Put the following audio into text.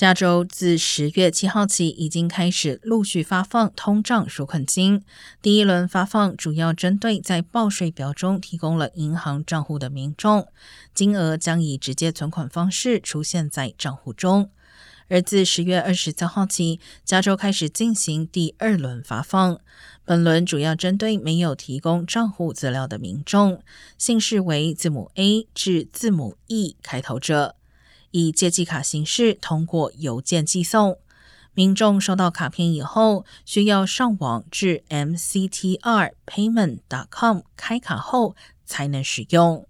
加州自十月七号起已经开始陆续发放通胀纾困金。第一轮发放主要针对在报税表中提供了银行账户的民众，金额将以直接存款方式出现在账户中。而自十月二十三号起，加州开始进行第二轮发放。本轮主要针对没有提供账户资料的民众，姓氏为字母 A 至字母 E 开头者。以借记卡形式通过邮件寄送，民众收到卡片以后，需要上网至 mctrpayment.com 开卡后才能使用。